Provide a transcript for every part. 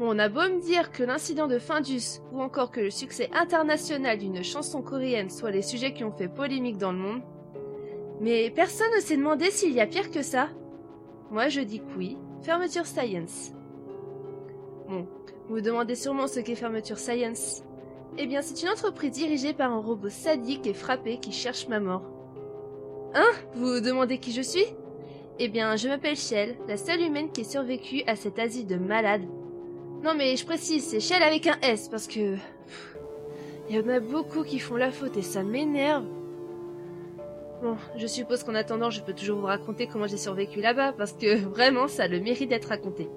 Bon, on a beau me dire que l'incident de Findus ou encore que le succès international d'une chanson coréenne soit les sujets qui ont fait polémique dans le monde, mais personne ne s'est demandé s'il y a pire que ça. Moi je dis que oui, fermeture science. Bon, vous vous demandez sûrement ce qu'est fermeture science. Eh bien, c'est une entreprise dirigée par un robot sadique et frappé qui cherche ma mort. Hein? Vous vous demandez qui je suis? Eh bien, je m'appelle Shell, la seule humaine qui ait survécu à cet asile de malades. Non mais je précise, c'est Shell avec un S parce que... Il y en a beaucoup qui font la faute et ça m'énerve. Bon, je suppose qu'en attendant, je peux toujours vous raconter comment j'ai survécu là-bas parce que vraiment, ça a le mérite d'être raconté.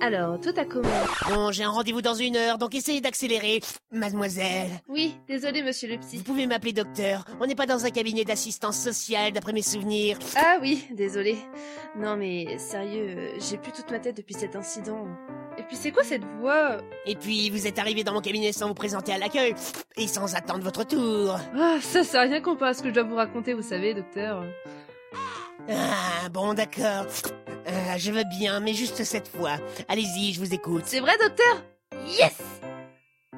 Alors, tout a commencé. Bon, j'ai un rendez-vous dans une heure, donc essayez d'accélérer. Mademoiselle, Oui, désolé monsieur le psy. vous pouvez m'appeler docteur. On n'est pas dans un cabinet d'assistance sociale, d'après mes souvenirs. Ah oui, désolé. Non mais sérieux, j'ai plus toute ma tête depuis cet incident. Et puis c'est quoi cette voix? Et puis, vous êtes arrivé dans mon cabinet sans vous présenter à l'accueil, et sans attendre votre tour. Ah, ça, ça a rien comparé à ce que je dois vous raconter, vous savez, docteur. Ah, bon, d'accord. Euh, je veux bien, mais juste cette fois. Allez-y, je vous écoute. C'est vrai, docteur? Yes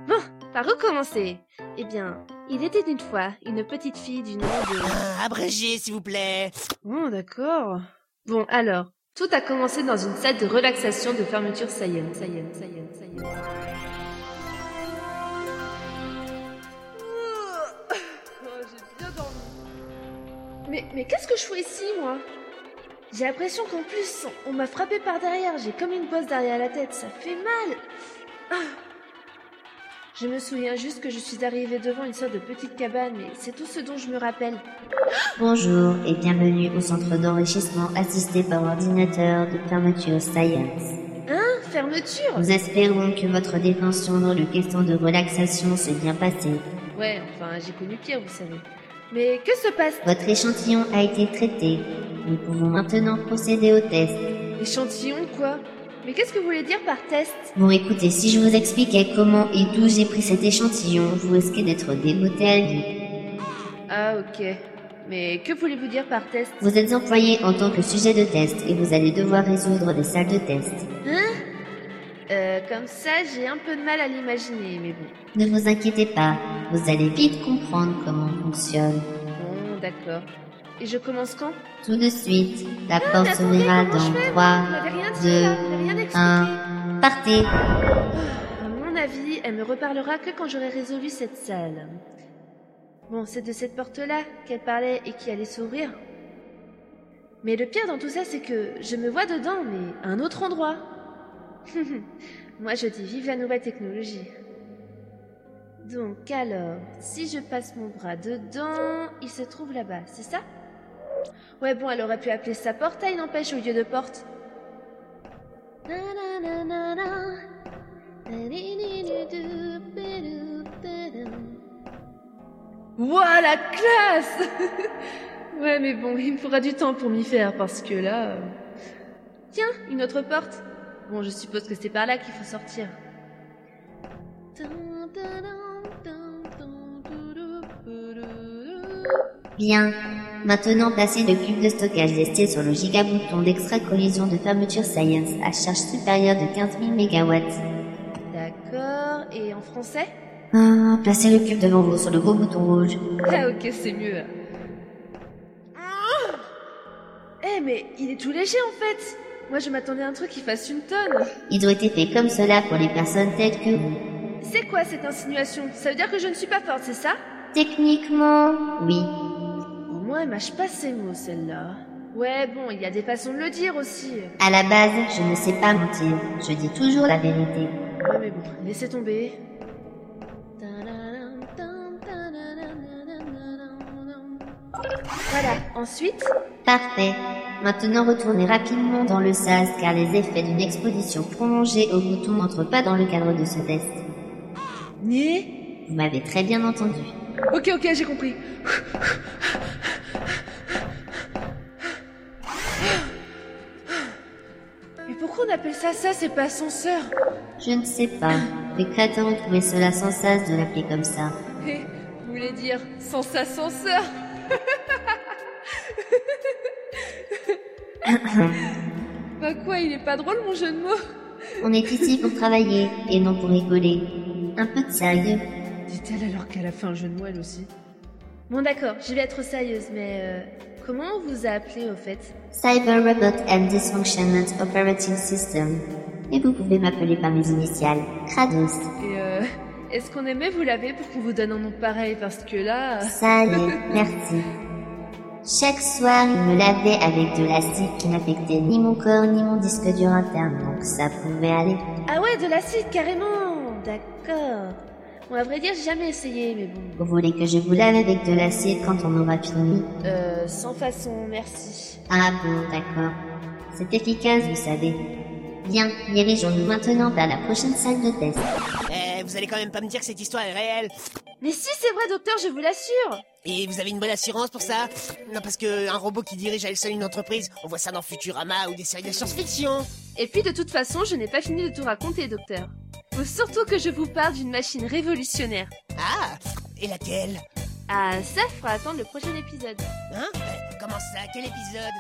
Bon, par où commencer? Eh bien, il était une fois une petite fille du nom de... Ah, abrégé, s'il vous plaît. Bon, d'accord. Bon, alors, tout a commencé dans une salle de relaxation de fermeture Science. j'ai bien dormi. Mais, mais qu'est-ce que je fais ici, moi? J'ai l'impression qu'en plus, on m'a frappé par derrière. J'ai comme une bosse derrière la tête. Ça fait mal. Ah. Je me souviens juste que je suis arrivée devant une sorte de petite cabane, mais c'est tout ce dont je me rappelle. Bonjour et bienvenue au centre d'enrichissement assisté par ordinateur de fermeture Science. Hein Fermeture? Nous espérons que votre détention dans le question de relaxation s'est bien passée. Ouais, enfin, j'ai connu pire, vous savez. Mais que se passe Votre échantillon a été traité. Nous pouvons maintenant procéder au test. Échantillon, quoi? Mais qu'est-ce que vous voulez dire par test? Bon écoutez, si je vous expliquais comment et d'où j'ai pris cet échantillon, vous risquez d'être dégoûté à vie. Ah, ok. Mais que voulez-vous dire par test? Vous êtes employé en tant que sujet de test et vous allez devoir résoudre des salles de test. Hein? Euh, comme ça, j'ai un peu de mal à l'imaginer, mais bon. Ne vous inquiétez pas, vous allez vite comprendre comment on fonctionne. Bon, d'accord. Et je commence quand? Tout de suite, la Ah, porte s'ouvrira dans fais 3, Vous m'avez rien dit, 2, là, vous m'avez rien expliqué. 1. Partez À mon avis, elle me reparlera que quand j'aurai résolu cette salle. Bon, c'est de cette porte-là qu'elle parlait et qui allait s'ouvrir. Mais le pire dans tout ça, c'est que je me vois dedans, mais à un autre endroit. Moi, je dis vive la nouvelle technologie. Donc alors, si je passe mon bras dedans, il se trouve là-bas, c'est ça? Ouais, bon, elle aurait pu appeler ça portail, n'empêche, au lieu de porte. Ouah, la classe Ouais, mais bon, il me faudra du temps pour m'y faire, parce que là... Tiens, une autre porte. Bon, je suppose que c'est par là qu'il faut sortir. Bien. Maintenant, placez le cube de stockage lesté sur le gigabouton d'extra collision de fermeture Science à charge supérieure de 15 000 MW. D'accord, et en français? Ah, placez le cube devant vous sur le gros bouton rouge. Ah ok, c'est mieux. Eh mais il est tout léger en fait Moi je m'attendais à un truc qui fasse une tonne Ils ont été faits comme cela pour les personnes telles que vous. C'est quoi cette insinuation? Ça veut dire que je ne suis pas forte, c'est ça? Techniquement, oui. Moins elle mâche pas ses mots celle-là. Ouais bon, il y a des façons de le dire aussi. À la base, je ne sais pas mentir. Je dis toujours la vérité. Ouais mais bon, laissez tomber. Voilà, ensuite Parfait. Maintenant, retournez rapidement dans le sas car les effets d'une exposition prolongée au bouton n'entrent pas dans le cadre de ce test. Né Vous m'avez très bien entendu. Ok ok, j'ai compris. Mais pourquoi on appelle ça ça, c'est pas ascenseur Je ne sais pas. Les créateurs ont trouvé cela sans sas de l'appeler comme ça. Eh, vous voulez dire sans ascenseur Bah quoi, il est pas drôle mon jeu de mots On est ici pour travailler et non pour rigoler. Un peu de sérieux. Dit-elle alors qu'elle a fait un jeu de mots elle aussi. Bon d'accord, je vais être sérieuse, mais euh, comment on vous a appelé au fait? Cyber Robot and Dysfunctionment Operating System. Et vous pouvez m'appeler par mes initiales. Kratos. Et euh, est-ce qu'on aimait vous laver pour qu'on vous donne un nom pareil? Parce que là... euh, Ça allait, merci. Chaque soir, il me lavait avec de l'acide qui n'affectait ni mon corps ni mon disque dur interne, donc ça pouvait aller. Ah ouais, de l'acide carrément D'accord. Bon, à vrai dire, j'ai jamais essayé, mais bon. Vous voulez que je vous lave avec de l'acide quand on aura fini Euh, sans façon, merci. Ah bon, d'accord. C'est efficace, vous savez. Bien, dirigeons-nous maintenant vers la prochaine salle de test. Eh, vous allez quand même pas me dire que cette histoire est réelle Mais si, c'est vrai, docteur, je vous l'assure Et vous avez une bonne assurance pour ça? Non, parce que un robot qui dirige à elle seule une entreprise, on voit ça dans Futurama ou des séries de science-fiction. Et puis, de toute façon, je n'ai pas fini de tout raconter, docteur. Faut surtout que je vous parle d'une machine révolutionnaire. Ah Et laquelle? Ah, ça fera attendre le prochain épisode. Hein? Comment ça? Quel épisode?